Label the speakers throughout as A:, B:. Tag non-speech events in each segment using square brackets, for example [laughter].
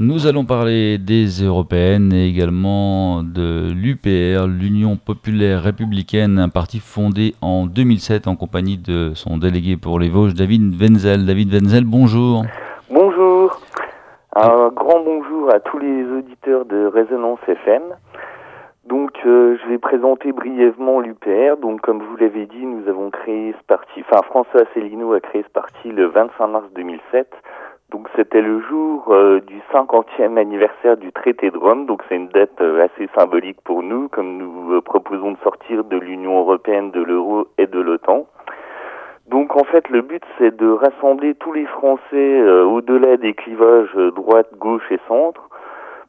A: Nous allons parler des européennes et également de l'UPR, l'Union populaire républicaine, un parti fondé en 2007 en compagnie de son délégué pour les Vosges, David Wenzel. David Wenzel, bonjour.
B: Bonjour. Un grand bonjour à tous les auditeurs de Résonance FM. Donc, euh, je vais présenter brièvement l'UPR. Donc, comme vous l'avez dit, nous avons créé ce parti, enfin, François Asselineau a créé ce parti le 25 mars 2007 donc c'était le jour euh, du 50e anniversaire du traité de Rome, donc c'est une date euh, assez symbolique pour nous, comme nous euh, proposons de sortir de l'Union européenne, de l'euro et de l'OTAN. Donc en fait le but c'est de rassembler tous les Français au-delà des clivages droite, gauche et centre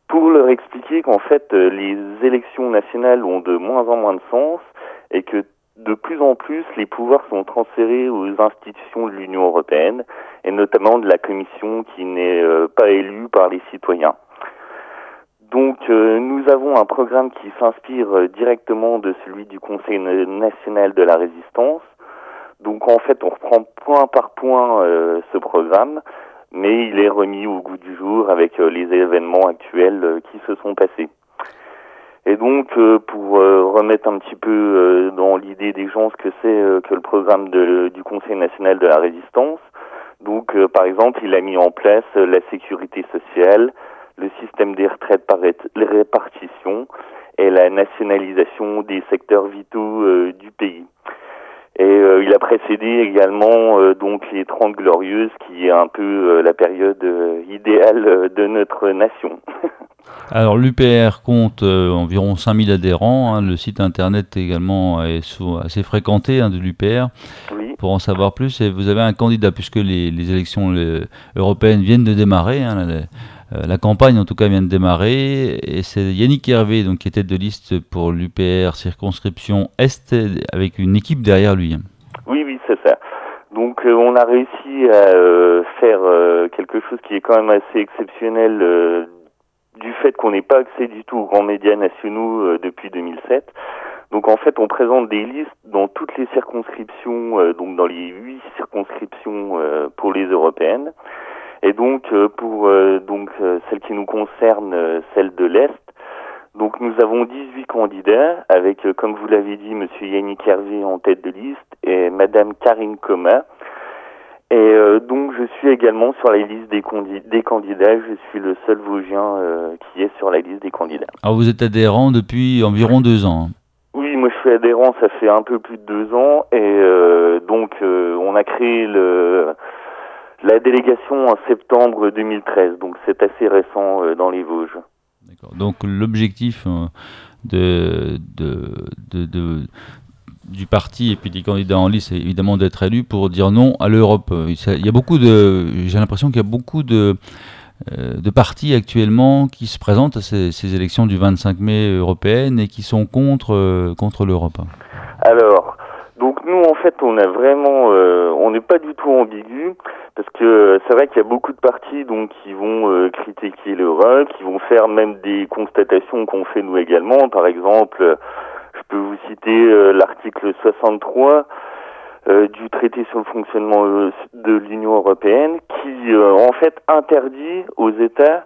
B: pour leur expliquer qu'en fait les élections nationales ont de moins en moins de sens et que de plus en plus, les pouvoirs sont transférés aux institutions de l'Union européenne, et notamment de la Commission qui n'est euh, pas élue par les citoyens. Donc euh, nous avons un programme qui s'inspire euh, directement de celui du Conseil national de la résistance. Donc en fait, on reprend point par point ce programme, mais il est remis au goût du jour avec les événements actuels qui se sont passés. Et donc, euh, pour euh, remettre un petit peu euh, dans l'idée des gens ce que c'est que le programme de, du Conseil national de la résistance, donc par exemple, il a mis en place la sécurité sociale, le système des retraites par répartition et la nationalisation des secteurs vitaux du pays. Et euh, il a précédé également euh, donc les Trente Glorieuses, qui est un peu euh, la période idéale de notre nation. [laughs]
A: Alors l'UPR compte environ 5000 adhérents. Hein. Le site internet également est assez fréquenté hein, de l'UPR. Oui. Pour en savoir plus, et vous avez un candidat puisque les, les élections européennes viennent de démarrer. Hein, euh, la campagne, en tout cas, vient de démarrer. Et c'est Yannick Hervé, donc, qui était de liste pour l'UPR circonscription Est, avec une équipe derrière lui.
B: Oui, oui, c'est ça. Donc, euh, on a réussi à euh, faire quelque chose qui est quand même assez exceptionnel du fait qu'on n'ait pas accès du tout aux grands médias nationaux depuis 2007. Donc en fait, on présente des listes dans toutes les circonscriptions, donc dans les huit circonscriptions pour les européennes. Et donc euh, pour euh, donc euh, celle qui nous concerne, celle de l'Est, donc nous avons 18 candidats avec, comme vous l'avez dit, Monsieur Yannick Hervé en tête de liste et Madame Karine Coma. Et donc je suis également sur la liste des, des candidats. Je suis le seul Vosgien qui est sur la liste des candidats.
A: Alors vous êtes adhérent depuis environ deux ans. Hein.
B: Oui, moi je suis adhérent, ça fait un peu plus de deux ans, et donc on a créé le la délégation en septembre 2013, donc c'est assez récent euh, dans les Vosges.
A: D'accord. Donc l'objectif euh, de, de, de, du parti et puis des candidats en lice, évidemment d'être élu pour dire non à l'Europe. Il y a beaucoup de, j'ai l'impression qu'il y a beaucoup de, euh, de partis actuellement qui se présentent à ces, élections du 25 mai européennes et qui sont contre, contre l'Europe.
B: Alors, donc nous en fait on a vraiment, on n'est pas du tout ambigu. Parce que c'est vrai qu'il y a beaucoup de partis donc qui vont euh, critiquer l'Europe, qui vont faire même des constatations qu'on fait nous également. Par exemple, je peux vous citer euh, l'article 63 euh, du traité sur le fonctionnement de l'Union européenne qui en fait interdit aux États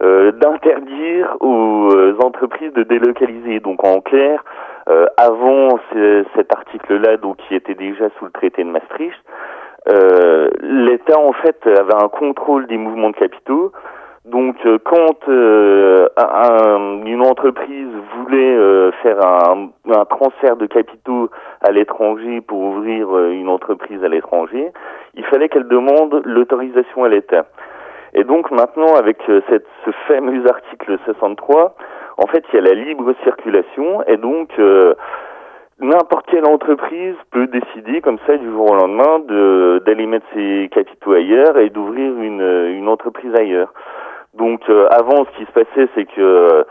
B: d'interdire aux entreprises de délocaliser. Donc en clair, avant cet article-là, donc qui était déjà sous le traité de Maastricht, euh, l'État en fait avait un contrôle des mouvements de capitaux. Donc euh, quand euh, une entreprise voulait faire un, un, transfert de capitaux à l'étranger pour ouvrir une entreprise à l'étranger, il fallait qu'elle demande l'autorisation à l'État. Et donc maintenant avec cette, ce fameux article 63, en fait il y a la libre circulation et donc n'importe quelle entreprise peut décider comme ça du jour au lendemain de d'aller mettre ses capitaux ailleurs et d'ouvrir une, une entreprise ailleurs. Donc euh, avant ce qui se passait c'est que euh,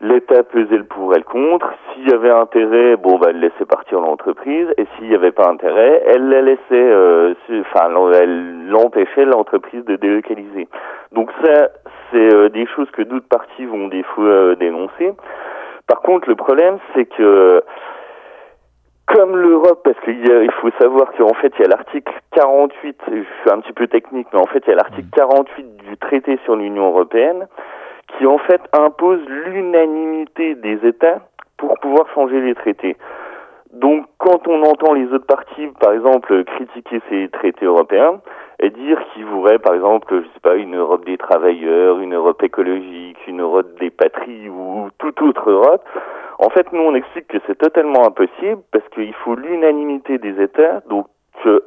B: l'État pesait le pour et le contre. S'il y avait intérêt, bon bah elle laissait partir l'entreprise et s'il n'y avait pas intérêt, elle la laissait euh, enfin elle l'empêchait l'entreprise de délocaliser. Donc ça c'est des choses que d'autres parties vont des fois dénoncer. Par contre le problème c'est que comme l'Europe, parce qu'il faut savoir qu'en fait, il y a l'article 48, je suis un petit peu technique, mais en fait, il y a l'article 48 du traité sur l'Union européenne qui, en fait, impose l'unanimité des États pour pouvoir changer les traités. Donc, quand on entend les autres parties, par exemple, critiquer ces traités européens et dire qu'ils voudraient, par exemple, je sais pas, une Europe des travailleurs, une Europe écologique, une Europe des patries ou toute autre Europe, en fait, nous, on explique que c'est totalement impossible parce qu'il faut l'unanimité des États, donc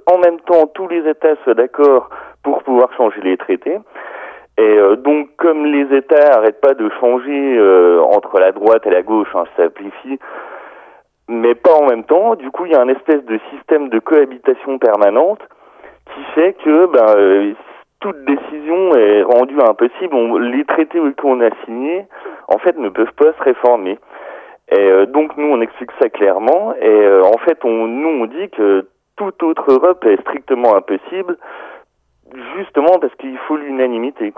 B: en même temps, tous les États soient d'accord pour pouvoir changer les traités. Et euh, donc, comme les États n'arrêtent pas de changer euh, entre la droite et la gauche, hein, ça simplifie, mais pas en même temps, du coup, il y a un espèce de système de cohabitation permanente qui fait que ben, euh, toute décision est rendue impossible. les traités qu'on a signés, en fait, ne peuvent pas se réformer. Et euh, donc nous on explique ça clairement et euh, en fait on nous on dit que toute autre Europe est strictement impossible justement parce qu'il faut l'unanimité.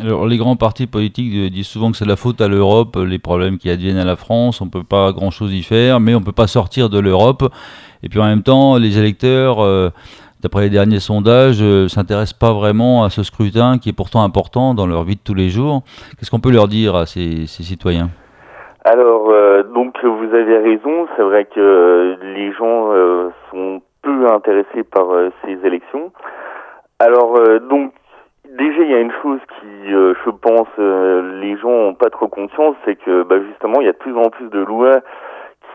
A: Alors les grands partis politiques disent souvent que c'est la faute à l'Europe, les problèmes qui adviennent à la France, on peut pas grand-chose y faire, mais on peut pas sortir de l'Europe. Et puis en même temps, les électeurs, euh, d'après les derniers sondages, ne s'intéressent pas vraiment à ce scrutin qui est pourtant important dans leur vie de tous les jours. Qu'est-ce qu'on peut leur dire à ces, ces citoyens?
B: Alors, euh, donc vous avez raison, c'est vrai que les gens euh, sont peu intéressés par euh, ces élections. Alors, donc, déjà, il y a une chose qui, je pense, les gens n'ont pas trop conscience, c'est que bah, justement, il y a de plus en plus de lois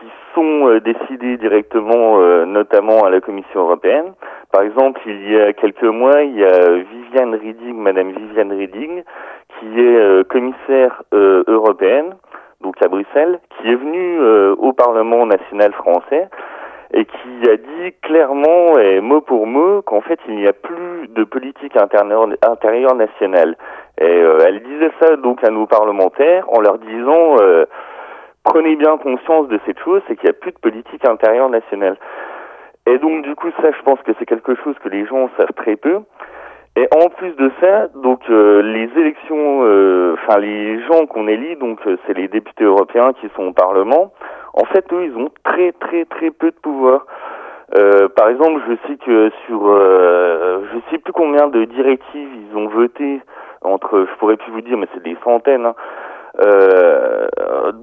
B: qui sont décidées directement, notamment à la Commission européenne. Par exemple, il y a quelques mois, il y a Viviane Reding, Madame Viviane Reding, qui est commissaire européenne donc à Bruxelles, qui est venu euh, au Parlement national français et qui a dit clairement et mot pour mot qu'en fait il n'y a plus de politique intérieure, nationale. Et euh, elle disait ça donc à nos parlementaires en leur disant euh, prenez bien conscience de cette chose, c'est qu'il n'y a plus de politique intérieure nationale. Et donc du coup ça je pense que c'est quelque chose que les gens savent très peu. Et en plus de ça, donc euh, les élections, euh, enfin les gens qu'on élit, donc euh, c'est les députés européens qui sont au Parlement. En fait, eux, ils ont très très très peu de pouvoir. par exemple, je sais que sur, je sais plus combien de directives ils ont voté entre, je pourrais plus vous dire, mais c'est des centaines. Hein, euh,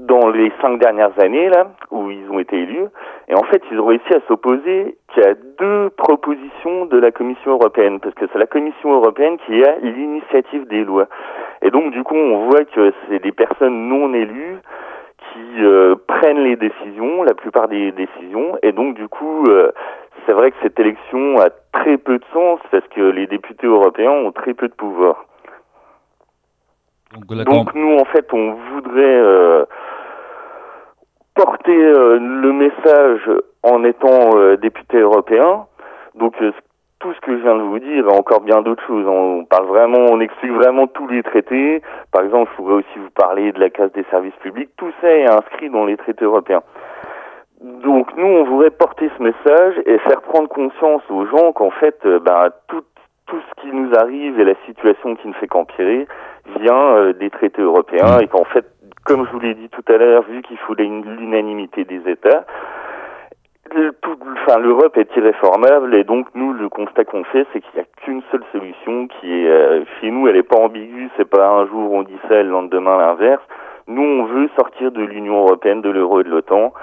B: dans les cinq dernières années là où ils ont été élus et en fait ils ont réussi à s'opposer qu'à deux propositions de la Commission européenne parce que c'est la Commission européenne qui a l'initiative des lois et donc du coup on voit que c'est des personnes non élues qui euh, prennent les décisions la plupart des décisions et donc du coup euh, c'est vrai que cette élection a très peu de sens parce que les députés européens ont très peu de pouvoir. Donc, nous, en fait, on voudrait euh, porter euh, le message en étant euh, député européen. Donc tout ce que je viens de vous dire encore bien d'autres choses. On parle vraiment, on explique vraiment tous les traités. Par exemple, je pourrais aussi vous parler de la case des services publics. Tout ça est inscrit dans les traités européens. Donc nous, on voudrait porter ce message et faire prendre conscience aux gens qu'en fait, ben, tout, tout ce qui nous arrive et la situation qui ne fait qu'empirer, vient euh, des traités européens et qu'en fait, comme je vous l'ai dit tout à l'heure, vu qu'il faut l'unanimité des États, enfin, l'Europe est irréformable et donc nous, le constat qu'on fait, c'est qu'il n'y a qu'une seule solution qui est, euh, chez nous, elle n'est pas ambiguë, c'est pas un jour on dit ça et le lendemain l'inverse. Nous, on veut sortir de l'Union européenne, de l'euro et de l'OTAN.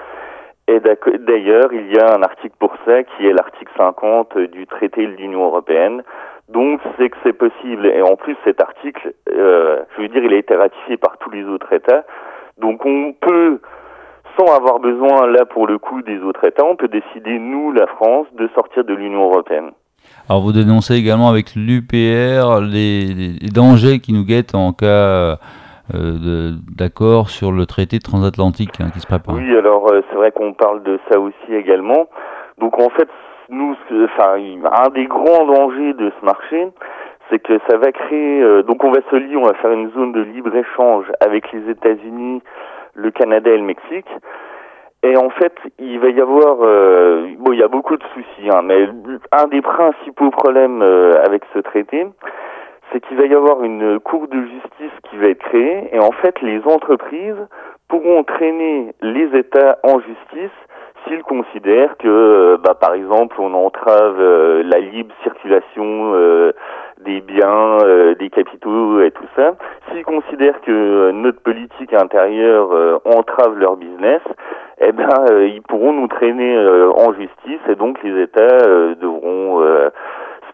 B: Et d'ailleurs, il y a un article pour ça qui est l'article 50 du traité de l'Union européenne, donc c'est que c'est possible. Et en plus, cet article, euh, je veux dire, il a été ratifié par tous les autres États. Donc on peut, sans avoir besoin, là pour le coup, des autres États, on peut décider, nous, la France, de sortir de l'Union européenne.
A: Alors vous dénoncez également avec l'UPR les, dangers qui nous guettent en cas d'accord sur le traité transatlantique hein, qui se prépare.
B: Oui, alors euh, c'est vrai qu'on parle de ça aussi également. Donc en fait, nous, enfin, un des grands dangers de ce marché, c'est que ça va créer. Euh, donc, on va se lier, on va faire une zone de libre échange avec les États-Unis, le Canada et le Mexique. Et en fait, il va y avoir, euh, bon, il y a beaucoup de soucis, hein, mais un des principaux problèmes euh, avec ce traité, c'est qu'il va y avoir une cour de justice qui va être créée, et en fait, les entreprises pourront traîner les États en justice s'ils considèrent que, bah, par exemple, on entrave la libre circulation des biens, des capitaux et tout ça, s'ils considèrent que notre politique intérieure entrave leur business, eh ben, ils pourront nous traîner en justice et donc les États devront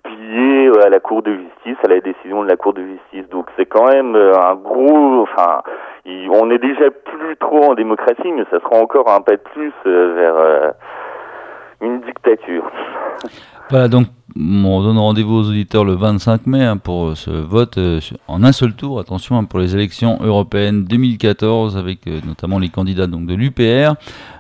B: plier à la Cour de justice, à la décision de la Cour de justice. Donc c'est quand même un gros, enfin, on est déjà plus trop en démocratie, mais ça sera encore un pas de plus euh, vers euh, une dictature.
A: Voilà, donc on donne rendez-vous aux auditeurs le 25 mai hein, pour euh, ce vote en un seul tour. Attention hein, pour les élections européennes 2014 avec notamment les candidats donc de l'UPR.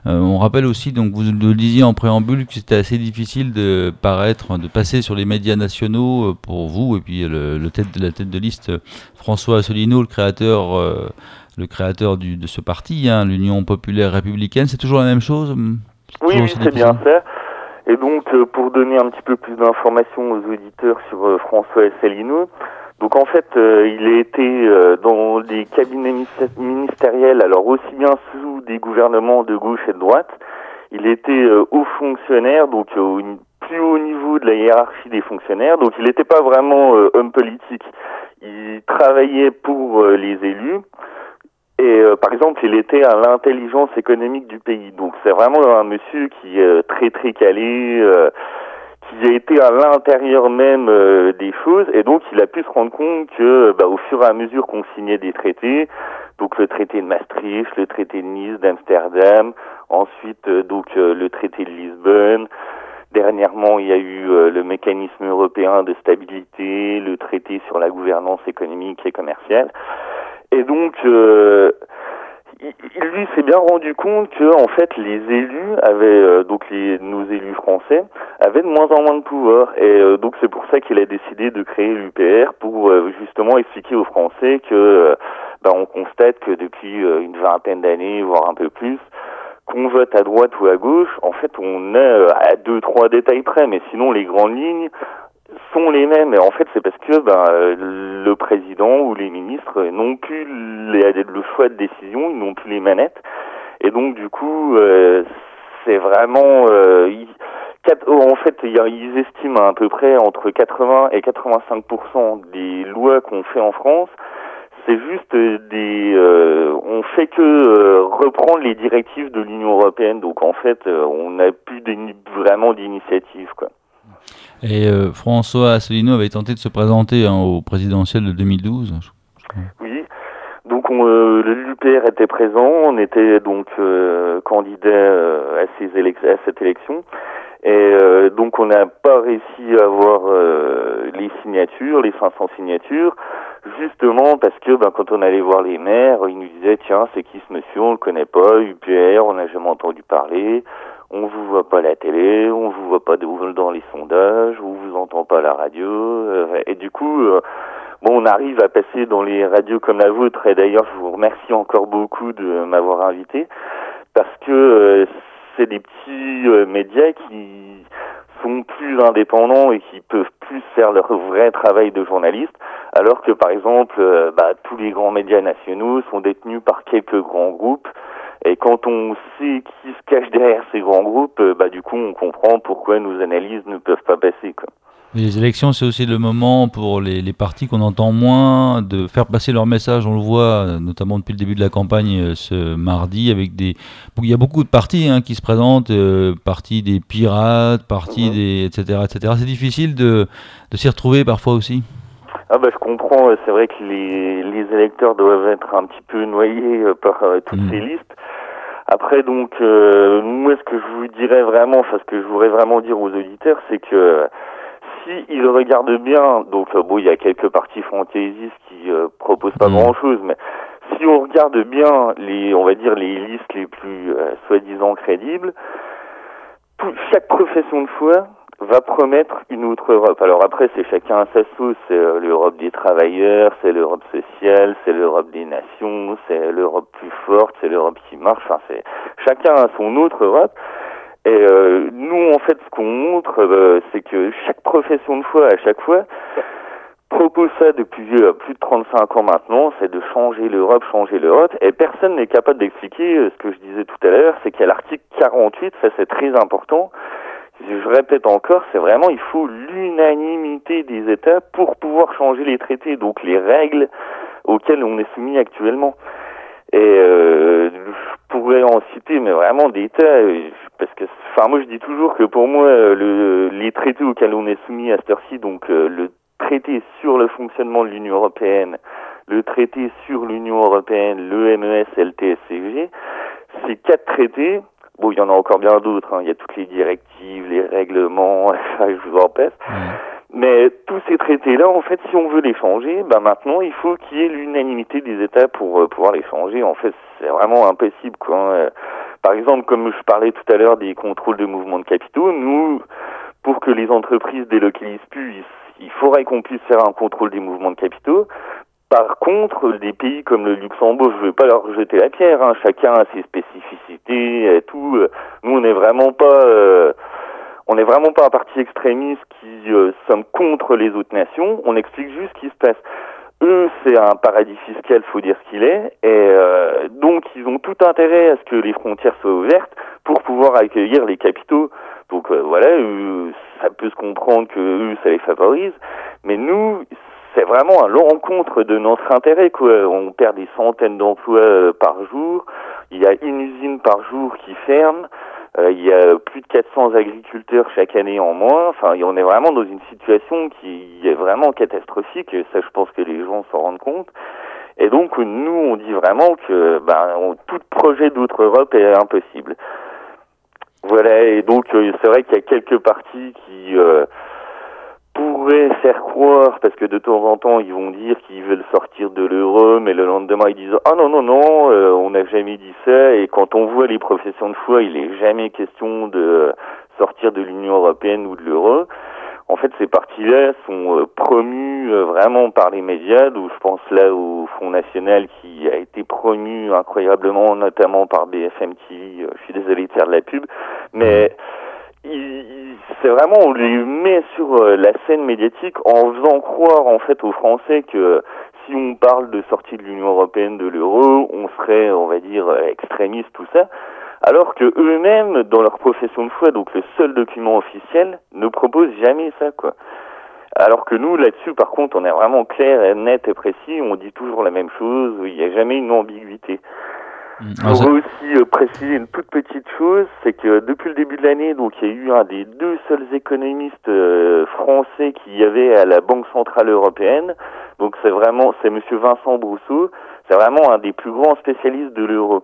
A: on rappelle aussi, donc vous le disiez en préambule, que c'était assez difficile de paraître, de passer sur les médias nationaux pour vous et puis le, tête, la tête de liste François Asselineau, le créateur le créateur de ce parti, hein, l'Union populaire républicaine. C'est toujours la même chose
B: Oui, oui c'est bien ça. Et donc, euh, pour donner un petit peu plus d'informations aux auditeurs sur euh, François Asselineau, donc en fait, euh, il a été dans les cabinets ministériels, alors aussi bien sous des gouvernements de gauche et de droite. Il était haut fonctionnaire, donc au plus haut niveau de la hiérarchie des fonctionnaires. Donc il n'était pas vraiment homme politique. Il travaillait pour les élus. Et euh, par exemple, il était à l'intelligence économique du pays. Donc c'est vraiment un monsieur qui est euh, très très calé, euh, qui a été à l'intérieur même des choses. Et donc il a pu se rendre compte que bah, au fur et à mesure qu'on signait des traités, donc le traité de Maastricht, le traité de Nice, d'Amsterdam, ensuite donc le traité de Lisbonne, Dernièrement, il y a eu le mécanisme européen de stabilité, le traité sur la gouvernance économique et commerciale. Et donc, euh, il, lui s'est bien rendu compte que en fait les élus avaient euh, donc les, nos élus français avaient de moins en moins de pouvoir. Et euh, donc c'est pour ça qu'il a décidé de créer l'UPR pour justement expliquer aux Français que bah, on constate que depuis une vingtaine d'années voire un peu plus qu'on vote à droite ou à gauche, en fait on est à deux trois détails près. Mais sinon les grandes lignes sont les mêmes. Et en fait, c'est parce que ben, le président ou les ministres n'ont plus le choix de décision, ils n'ont plus les manettes. Et donc, du coup, euh, c'est vraiment... Euh, en fait, ils estiment à peu près entre 80 et 85% des lois qu'on fait en France c'est juste des euh, on fait que reprendre les directives de l'Union européenne donc en fait on n'a plus vraiment d'initiative quoi
A: et euh, François Asselineau avait tenté de se présenter hein, au présidentiel de 2012.
B: Oui, donc euh, l'UPR était présent, on était donc euh, candidat à, ces à cette élection. Et donc on n'a pas réussi à avoir les signatures, les 500 signatures, justement parce que ben, quand on allait voir les maires, ils nous disaient tiens c'est qui ce monsieur, on le connaît pas, UPR, on n'a jamais entendu parler on vous voit pas la télé, on vous voit pas dans les sondages, on vous entend pas la radio, euh, et du coup, euh, bon, on arrive à passer dans les radios comme la vôtre, et d'ailleurs, je vous remercie encore beaucoup de m'avoir invité, parce que euh, c'est des petits médias qui sont plus indépendants et qui peuvent plus faire leur vrai travail de journaliste, alors que par exemple, bah, tous les grands médias nationaux sont détenus par quelques grands groupes et quand on sait qui se cache derrière ces grands groupes, euh, bah, du coup, on comprend pourquoi nos analyses ne peuvent pas passer. Quoi.
A: Les élections, c'est aussi le moment pour les, les partis qu'on entend moins de faire passer leur message. On le voit notamment depuis le début de la campagne euh, ce mardi avec des. Il y a beaucoup de partis hein, qui se présentent, euh, partis des pirates, partis mhm. des etc etc. C'est difficile de, de s'y retrouver parfois aussi.
B: Ah bah je comprends. C'est vrai que les, les électeurs doivent être un petit peu noyés par toutes mhm. ces listes. Après, donc, euh, moi, ce que je vous dirais vraiment, enfin, ce que je voudrais vraiment dire aux auditeurs, c'est que si ils regardent bien, donc, euh, bon, il y a quelques partis fantaisistes qui euh, proposent pas mmh. grand-chose, mais si on regarde bien les, on va dire, les listes les plus euh, soi-disant crédibles, chaque profession de foi va promettre une autre Europe. Alors après, c'est chacun à sa sauce. C'est euh, l'Europe des travailleurs, c'est l'Europe sociale, c'est l'Europe des nations, c'est l'Europe plus forte, c'est l'Europe qui marche. Enfin, c'est chacun a son autre Europe. Et euh, nous, en fait, ce qu'on montre, euh, c'est que chaque profession de foi, à chaque fois, propose ça depuis euh, plus de 35 ans maintenant, c'est de changer l'Europe, changer l'Europe, et personne n'est capable d'expliquer euh, ce que je disais tout à l'heure, c'est qu'il y a l'article 48, ça c'est très important, je répète encore, c'est vraiment, il faut l'unanimité des États pour pouvoir changer les traités, donc les règles auxquelles on est soumis actuellement. Et euh, je pourrais en citer, mais vraiment des tas, parce que, enfin, moi je dis toujours que pour moi, le, les traités auxquels on est soumis à cette heure-ci, donc le traité sur le fonctionnement de l'Union européenne, le traité sur l'Union européenne, le TSCG, ces quatre traités, bon, il y en a encore bien d'autres, hein, il y a toutes les directives, les règlements, [laughs] je vous en passe, mais tous ces traités-là, en fait, si on veut les changer, ben maintenant, il faut qu'il y ait l'unanimité des États pour euh, pouvoir les changer. En fait, c'est vraiment impossible, quoi. Hein. Par exemple, comme je parlais tout à l'heure des contrôles de mouvement de capitaux, nous, pour que les entreprises délocalisent plus, il faudrait qu'on puisse faire un contrôle des mouvements de capitaux. Par contre, des pays comme le Luxembourg, je ne veux pas leur jeter la pierre. Hein. Chacun a ses spécificités et tout. Nous, on n'est vraiment pas, euh, on n'est vraiment pas un parti extrémiste qui euh, sommes contre les autres nations. On explique juste ce qui se passe. Eux, c'est un paradis fiscal, faut dire ce qu'il est, et euh, donc ils ont tout intérêt à ce que les frontières soient ouvertes pour pouvoir accueillir les capitaux. Donc euh, voilà, ça peut se comprendre que eux, ça les favorise, mais nous, c'est vraiment à l'encontre de notre intérêt. Quoi. On perd des centaines d'emplois euh, par jour. Il y a une usine par jour qui ferme. Euh, il y a plus de 400 agriculteurs chaque année en moins. Enfin, on est vraiment dans une situation qui est vraiment catastrophique. Ça, je pense que les gens s'en rendent compte. Et donc, nous, on dit vraiment que ben, tout projet d'autre Europe est impossible. Voilà, et donc euh, c'est vrai qu'il y a quelques partis qui euh, pourraient faire croire, parce que de temps en temps ils vont dire qu'ils veulent sortir de l'euro, mais le lendemain ils disent ah non non non, euh, on n'a jamais dit ça. Et quand on voit les professions de foi, il est jamais question de sortir de l'Union européenne ou de l'euro en fait, ces partis-là sont euh, promus euh, vraiment par les médias, d'où je pense là au Front National qui a été promu incroyablement, notamment par BFM TV. Euh, je suis désolé de faire de la pub, mais c'est vraiment on les met sur la scène médiatique en faisant croire en fait aux Français que si on parle de sortie de l'Union européenne, de l'euro, on serait, on va dire, extrémiste, tout ça alors que eux-mêmes, dans leur profession de foi, donc le seul document officiel, ne proposent jamais ça, quoi. Alors que nous, là-dessus, par contre, on est vraiment clair, net et précis, on dit toujours la même chose, il n'y a jamais une ambiguïté. Mmh. On veut aussi euh, préciser une toute petite chose, c'est que depuis le début de l'année, donc il y a eu un des deux seuls économistes euh, français qui y avait à la Banque centrale européenne. Donc c'est vraiment, c'est Monsieur Vincent Brousseau, c'est vraiment un des plus grands spécialistes de l'euro.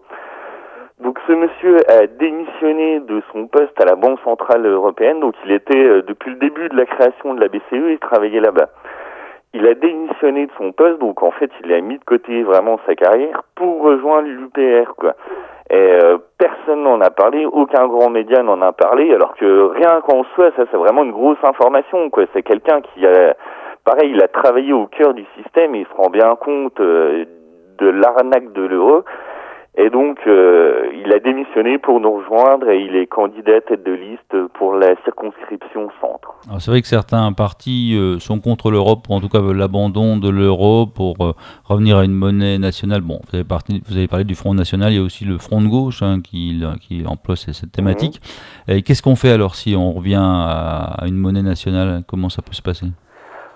B: Donc ce monsieur a démissionné de son poste à la Banque Centrale Européenne, donc il était, euh, depuis le début de la création de la BCE, il travaillait là-bas. Il a démissionné de son poste, donc en fait il a mis de côté vraiment sa carrière pour rejoindre l'UPR, quoi. Et euh, personne n'en a parlé, aucun grand média n'en a parlé, alors que rien qu'en soi, ça c'est vraiment une grosse information, quoi. C'est quelqu'un qui a, pareil, il a travaillé au cœur du système et il se rend bien compte euh, de l'arnaque de l'euro. Et donc, euh, il a démissionné pour nous rejoindre et il est candidat tête de liste pour la circonscription centre.
A: C'est vrai que certains partis euh, sont contre l'Europe, ou en tout cas veulent l'abandon de l'euro pour euh, revenir à une monnaie nationale. Bon, vous avez, vous avez, parlé du Front National, il y a aussi le Front de gauche hein, qui, qui, emploie cette thématique. Mhm. Et qu'est-ce qu'on fait alors si on revient à, une monnaie nationale? Comment ça peut se passer?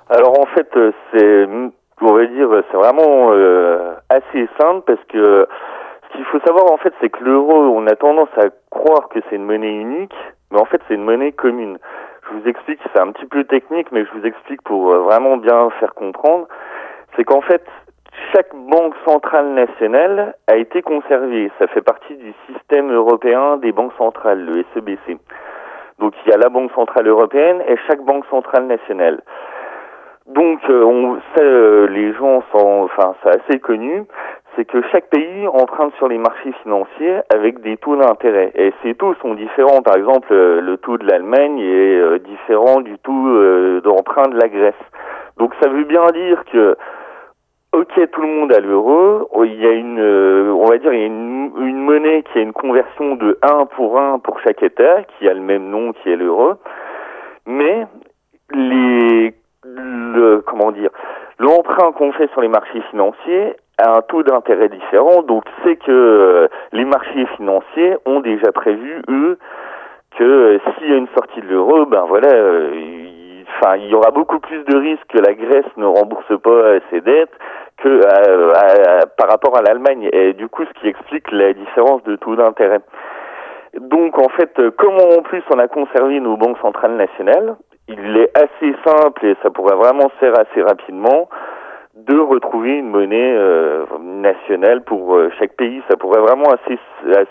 B: Alors en fait, c'est, on va dire, c'est vraiment assez simple parce que ce qu'il faut savoir en fait, c'est que l'euro, on a tendance à croire que c'est une monnaie unique, mais en fait c'est une monnaie commune. Je vous explique, c'est un petit peu technique, mais je vous explique pour euh, vraiment bien faire comprendre. C'est qu'en fait, chaque banque centrale nationale a été conservée. Ça fait partie du système européen des banques centrales, le SEBC. Donc il y a la Banque centrale européenne et chaque banque centrale nationale. Donc, euh, on, ça, euh, les gens sont, enfin, c'est assez connu c'est que chaque pays emprunte sur les marchés financiers avec des taux d'intérêt. Et ces taux sont différents. Par exemple, euh, le taux de l'Allemagne est euh, différent du taux euh, d'emprunt de la Grèce. Donc ça veut bien dire que, ok, tout le monde a l'euro. Il y a une, on va dire, il y a une, monnaie qui a une conversion de 1 pour 1 pour chaque État, qui a le même nom qui est l'euro. Mais les le comment dire l'emprunt qu'on fait sur les marchés financiers un taux d'intérêt différent. Donc c'est que euh, les marchés financiers ont déjà prévu eux que euh, s'il y a une sortie de l'euro, ben voilà, il, enfin il y aura beaucoup plus de risques que la Grèce ne rembourse pas ses dettes que par rapport à l'Allemagne. Et du coup, ce qui explique la différence de taux d'intérêt. Donc en fait, comme en plus on a conservé nos banques centrales nationales, il est assez simple et ça pourrait vraiment se faire assez rapidement de retrouver une monnaie euh, nationale pour euh, chaque pays. Ça pourrait vraiment assez,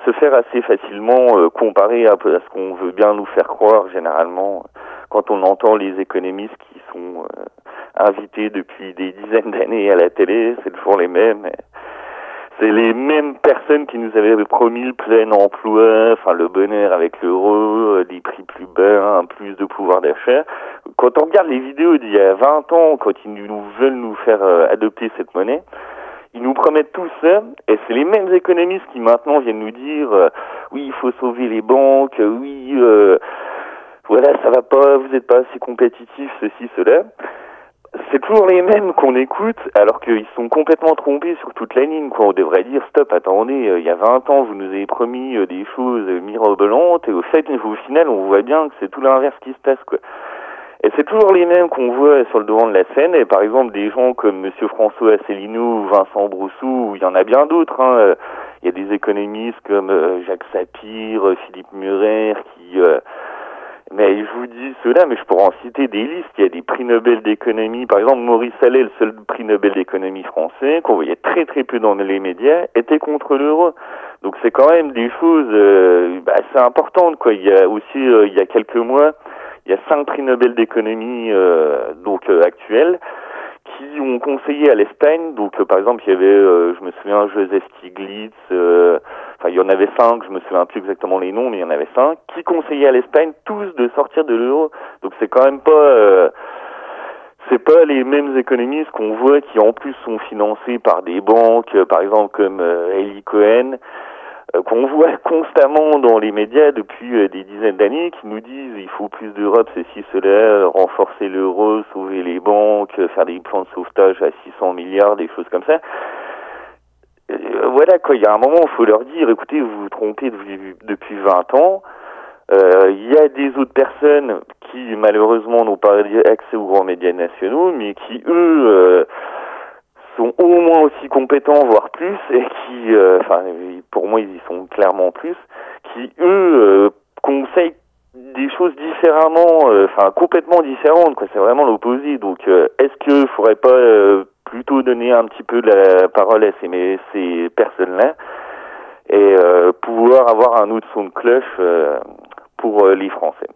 B: se faire assez facilement euh, comparé à, à ce qu'on veut bien nous faire croire généralement quand on entend les économistes qui sont invités depuis des dizaines d'années à la télé, c'est toujours les mêmes c'est les mêmes personnes qui nous avaient promis le plein emploi, enfin le bonheur avec l'euro, euh, des prix plus bas, plus de pouvoir d'achat. Quand on regarde les vidéos d'il y a 20 ans, quand ils nous veulent nous faire euh, adopter cette monnaie, ils nous promettent tout ça, et c'est les mêmes économistes qui maintenant viennent nous dire euh, oui, il faut sauver les banques, oui, voilà, ça va pas, vous n'êtes pas assez compétitif, ceci, cela c'est toujours les mêmes qu'on écoute, alors qu'ils sont complètement trompés sur toute la ligne. Quoi. On devrait dire stop, attendez, euh, il y a 20 ans, vous nous avez promis euh, des choses mirobolantes, et au fait, au final, on voit bien que c'est tout l'inverse qui se passe. Quoi. Et c'est toujours les mêmes qu'on voit sur le devant de la scène. Et par exemple, des gens comme Monsieur François Asselineau Vincent Broussou, ou il y en a bien d'autres. Hein. Euh, il y a des économistes comme Jacques Sapir, Philippe Murer, qui mais je vous dis cela, mais je pourrais en citer des listes. Il y a des prix Nobel d'économie. Par exemple, Maurice Allais, le seul prix Nobel d'économie français, qu'on voyait très très peu dans les médias, était contre l'euro. Donc c'est quand même des choses euh, bah, assez importantes. Quoi. Il y a aussi, euh, il y a quelques mois, il y a cinq prix Nobel d'économie euh, donc euh, actuels qui ont conseillé à l'Espagne. Donc par exemple, il y avait, je me souviens, Joseph Stiglitz enfin il y en avait cinq, je me souviens plus exactement les noms, mais il y en avait cinq, qui conseillaient à l'Espagne tous de sortir de l'euro. Donc c'est quand même pas euh, c'est pas les mêmes économistes qu'on voit qui en plus sont financés par des banques, euh, par exemple comme euh, Eli Cohen, euh, qu'on voit [laughs] constamment dans les médias depuis des dizaines d'années, qui nous disent il faut plus d'Europe, ceci, cela, renforcer l'euro, sauver les banques, faire des plans de sauvetage à 600 milliards, des choses comme ça. Euh, voilà quoi, il y a un moment, il faut leur dire, écoutez, vous vous trompez depuis 20 ans. Euh, il y a des autres personnes qui malheureusement n'ont pas accès aux grands médias nationaux, mais qui eux euh, sont au moins aussi compétents, voire plus, et qui, enfin, pour moi, ils y sont clairement plus, qui eux conseillent des choses différemment, enfin complètement différentes. Quoi, c'est vraiment l'opposé. Donc, est-ce qu'il faudrait pas plutôt donner un petit peu de la parole à ces, ces personnes-là et euh, pouvoir avoir un autre son de cloche euh, pour euh, les Français?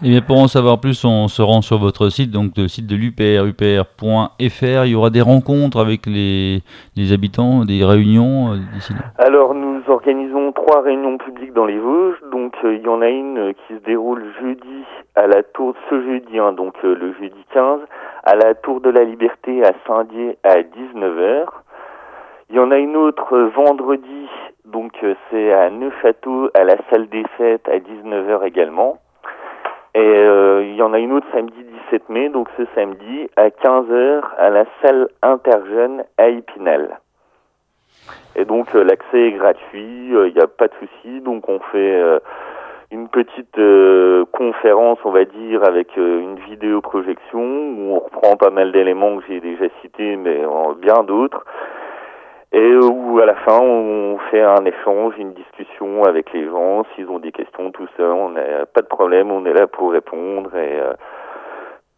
A: Bien pour en savoir plus, on se rend sur votre site, donc le site de l'UPR, upr.fr. Il y aura des rencontres avec les, habitants, des réunions d'ici là
B: Alors nous organisons trois réunions publiques dans les Vosges. Donc il y en a une qui se déroule jeudi à la tour, ce jeudi, hein, donc le jeudi 15, à la Tour de la Liberté à Saint-Dié à 19h. Il y en a une autre vendredi, donc euh, c'est à Neufchâteau à la salle des fêtes à 19h également. Et euh, il y en a une autre samedi 17 mai, donc ce samedi à 15h à la salle Interjeune à Épinal. Et donc euh, l'accès est gratuit, il n'y a pas de souci, donc on fait une petite euh, conférence, on va dire, avec euh, une vidéo projection où on reprend pas mal d'éléments que j'ai déjà cités, mais bien d'autres, et où à la fin on fait un échange, une discussion avec les gens, s'ils ont des questions, tout ça, on n'a pas de problème, on est là pour répondre et euh,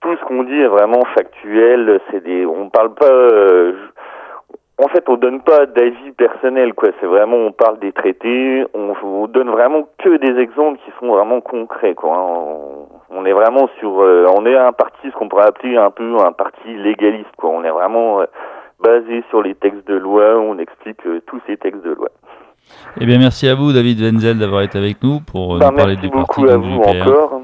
B: tout ce qu'on dit est vraiment factuel. C'est des, on parle pas en fait, on donne pas d'avis personnel, quoi. C'est vraiment, on parle des traités, on, on, donne vraiment que des exemples qui sont vraiment concrets, quoi. On, on est vraiment sur, euh, on est un parti, ce qu'on pourrait appeler un peu un parti légaliste, quoi. On est vraiment euh, basé sur les textes de loi, on explique euh, tous ces textes de loi.
A: Eh bien, merci à vous, David Wenzel, d'avoir été avec nous pour nous
B: ben,
A: parler du
B: parti.
A: Merci
B: beaucoup à vous encore.